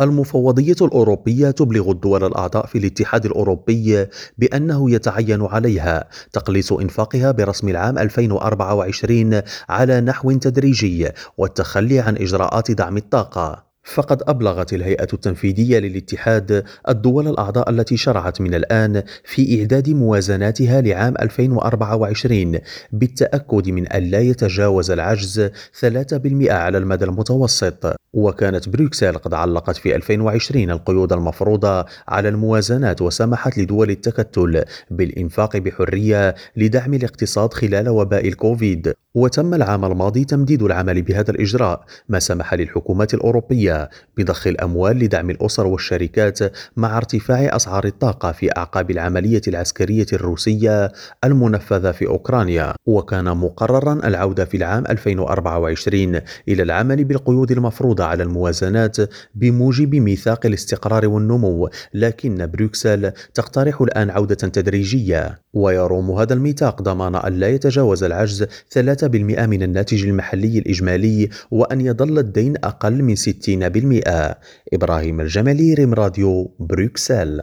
المفوضية الأوروبية تبلغ الدول الأعضاء في الاتحاد الأوروبي بأنه يتعين عليها تقليص إنفاقها برسم العام 2024 على نحو تدريجي والتخلي عن إجراءات دعم الطاقة. فقد أبلغت الهيئة التنفيذية للاتحاد الدول الأعضاء التي شرعت من الآن في إعداد موازناتها لعام 2024 بالتأكد من أن لا يتجاوز العجز 3% على المدى المتوسط. وكانت بروكسل قد علقت في 2020 القيود المفروضة على الموازنات وسمحت لدول التكتل بالإنفاق بحرية لدعم الاقتصاد خلال وباء الكوفيد. وتم العام الماضي تمديد العمل بهذا الإجراء ما سمح للحكومات الأوروبية بضخ الأموال لدعم الأسر والشركات مع ارتفاع أسعار الطاقة في أعقاب العملية العسكرية الروسية المنفذة في أوكرانيا. وكان مقررا العودة في العام 2024 إلى العمل بالقيود المفروضة على الموازنات بموجب ميثاق الاستقرار والنمو لكن بروكسل تقترح الآن عودة تدريجية. ويروم هذا الميثاق ضمان أن لا يتجاوز العجز 3% من الناتج المحلي الإجمالي وأن يظل الدين أقل من 60% إبراهيم الجمالي ريم راديو بروكسل.